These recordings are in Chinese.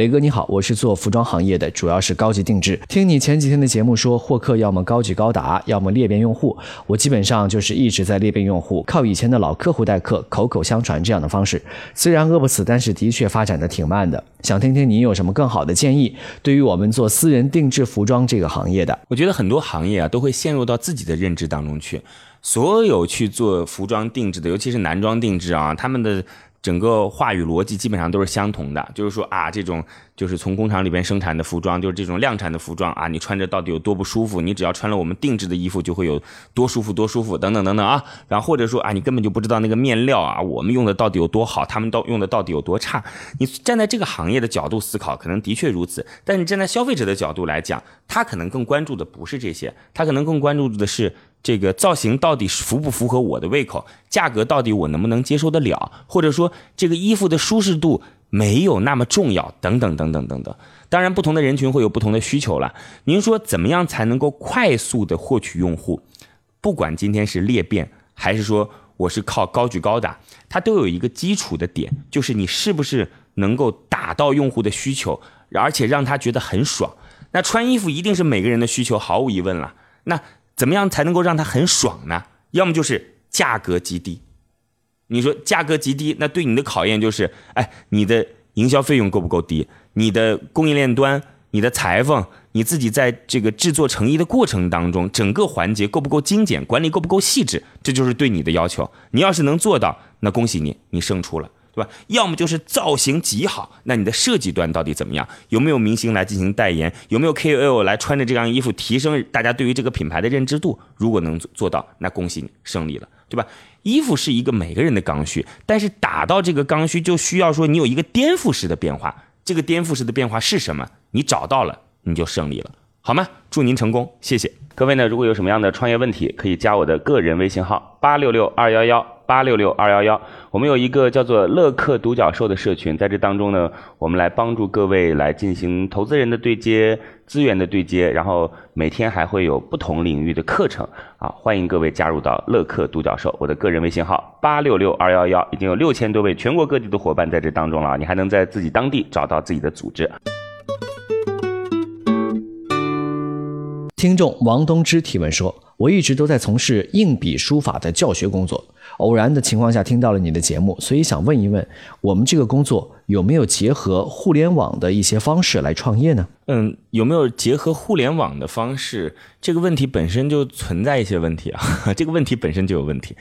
雷哥你好，我是做服装行业的，主要是高级定制。听你前几天的节目说，获客要么高举高打，要么裂变用户。我基本上就是一直在裂变用户，靠以前的老客户带客，口口相传这样的方式。虽然饿不死，但是的确发展的挺慢的。想听听你有什么更好的建议，对于我们做私人定制服装这个行业的。我觉得很多行业啊都会陷入到自己的认知当中去。所有去做服装定制的，尤其是男装定制啊，他们的。整个话语逻辑基本上都是相同的，就是说啊，这种就是从工厂里边生产的服装，就是这种量产的服装啊，你穿着到底有多不舒服？你只要穿了我们定制的衣服，就会有多舒服多舒服等等等等啊。然后或者说啊，你根本就不知道那个面料啊，我们用的到底有多好，他们到用的到底有多差。你站在这个行业的角度思考，可能的确如此。但是你站在消费者的角度来讲，他可能更关注的不是这些，他可能更关注的是。这个造型到底符不符合我的胃口？价格到底我能不能接受得了？或者说这个衣服的舒适度没有那么重要？等等等等等等。当然，不同的人群会有不同的需求了。您说怎么样才能够快速的获取用户？不管今天是裂变，还是说我是靠高举高打，它都有一个基础的点，就是你是不是能够打到用户的需求，而且让他觉得很爽。那穿衣服一定是每个人的需求，毫无疑问了。那。怎么样才能够让他很爽呢？要么就是价格极低。你说价格极低，那对你的考验就是，哎，你的营销费用够不够低？你的供应链端、你的裁缝，你自己在这个制作成衣的过程当中，整个环节够不够精简？管理够不够细致？这就是对你的要求。你要是能做到，那恭喜你，你胜出了。对吧？要么就是造型极好，那你的设计端到底怎么样？有没有明星来进行代言？有没有 KOL 来穿着这样衣服提升大家对于这个品牌的认知度？如果能做到，那恭喜你胜利了，对吧？衣服是一个每个人的刚需，但是打到这个刚需就需要说你有一个颠覆式的变化。这个颠覆式的变化是什么？你找到了，你就胜利了，好吗？祝您成功，谢谢各位呢。如果有什么样的创业问题，可以加我的个人微信号八六六二幺幺。八六六二幺幺，我们有一个叫做乐客独角兽的社群，在这当中呢，我们来帮助各位来进行投资人的对接、资源的对接，然后每天还会有不同领域的课程啊，欢迎各位加入到乐客独角兽。我的个人微信号八六六二幺幺，已经有六千多位全国各地的伙伴在这当中了，你还能在自己当地找到自己的组织。听众王东之提问说：“我一直都在从事硬笔书法的教学工作。”偶然的情况下听到了你的节目，所以想问一问，我们这个工作有没有结合互联网的一些方式来创业呢？嗯，有没有结合互联网的方式？这个问题本身就存在一些问题啊，这个问题本身就有问题。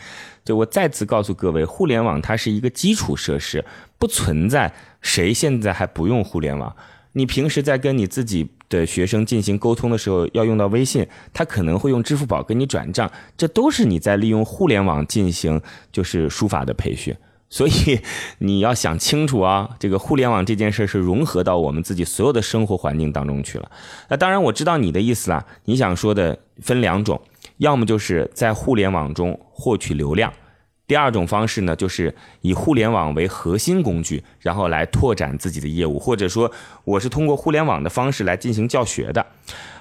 就我再次告诉各位，互联网它是一个基础设施，不存在谁现在还不用互联网。你平时在跟你自己的学生进行沟通的时候，要用到微信，他可能会用支付宝给你转账，这都是你在利用互联网进行就是书法的培训。所以你要想清楚啊，这个互联网这件事是融合到我们自己所有的生活环境当中去了。那当然我知道你的意思啦，你想说的分两种，要么就是在互联网中获取流量。第二种方式呢，就是以互联网为核心工具，然后来拓展自己的业务，或者说我是通过互联网的方式来进行教学的。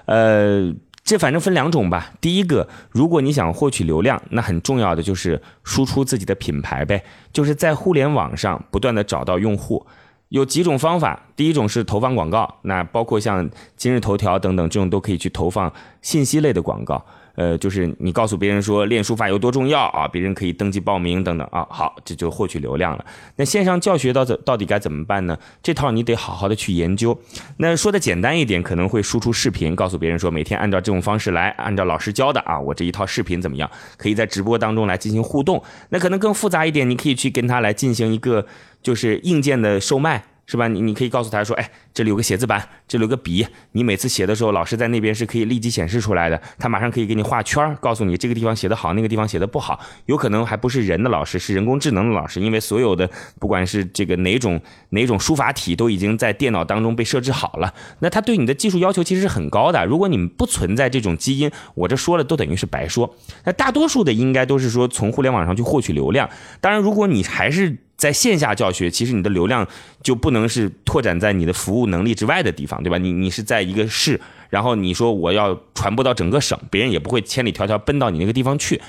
呃，这反正分两种吧。第一个，如果你想获取流量，那很重要的就是输出自己的品牌呗，就是在互联网上不断的找到用户。有几种方法，第一种是投放广告，那包括像今日头条等等这种都可以去投放信息类的广告。呃，就是你告诉别人说练书法有多重要啊，别人可以登记报名等等啊，好，这就获取流量了。那线上教学到怎到底该怎么办呢？这套你得好好的去研究。那说的简单一点，可能会输出视频，告诉别人说每天按照这种方式来，按照老师教的啊，我这一套视频怎么样？可以在直播当中来进行互动。那可能更复杂一点，你可以去跟他来进行一个就是硬件的售卖。是吧？你你可以告诉他说，哎，这里有个写字板，这里有个笔，你每次写的时候，老师在那边是可以立即显示出来的，他马上可以给你画圈，告诉你这个地方写的好，那个地方写的不好。有可能还不是人的老师，是人工智能的老师，因为所有的不管是这个哪种哪种书法体，都已经在电脑当中被设置好了。那他对你的技术要求其实是很高的。如果你们不存在这种基因，我这说了都等于是白说。那大多数的应该都是说从互联网上去获取流量。当然，如果你还是。在线下教学，其实你的流量就不能是拓展在你的服务能力之外的地方，对吧？你你是在一个市，然后你说我要传播到整个省，别人也不会千里迢迢奔到你那个地方去。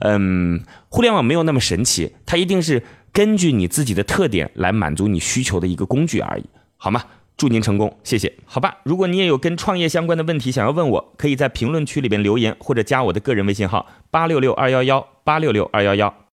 嗯，互联网没有那么神奇，它一定是根据你自己的特点来满足你需求的一个工具而已，好吗？祝您成功，谢谢。好吧，如果你也有跟创业相关的问题想要问我，可以在评论区里边留言，或者加我的个人微信号八六六二幺幺八六六二幺幺。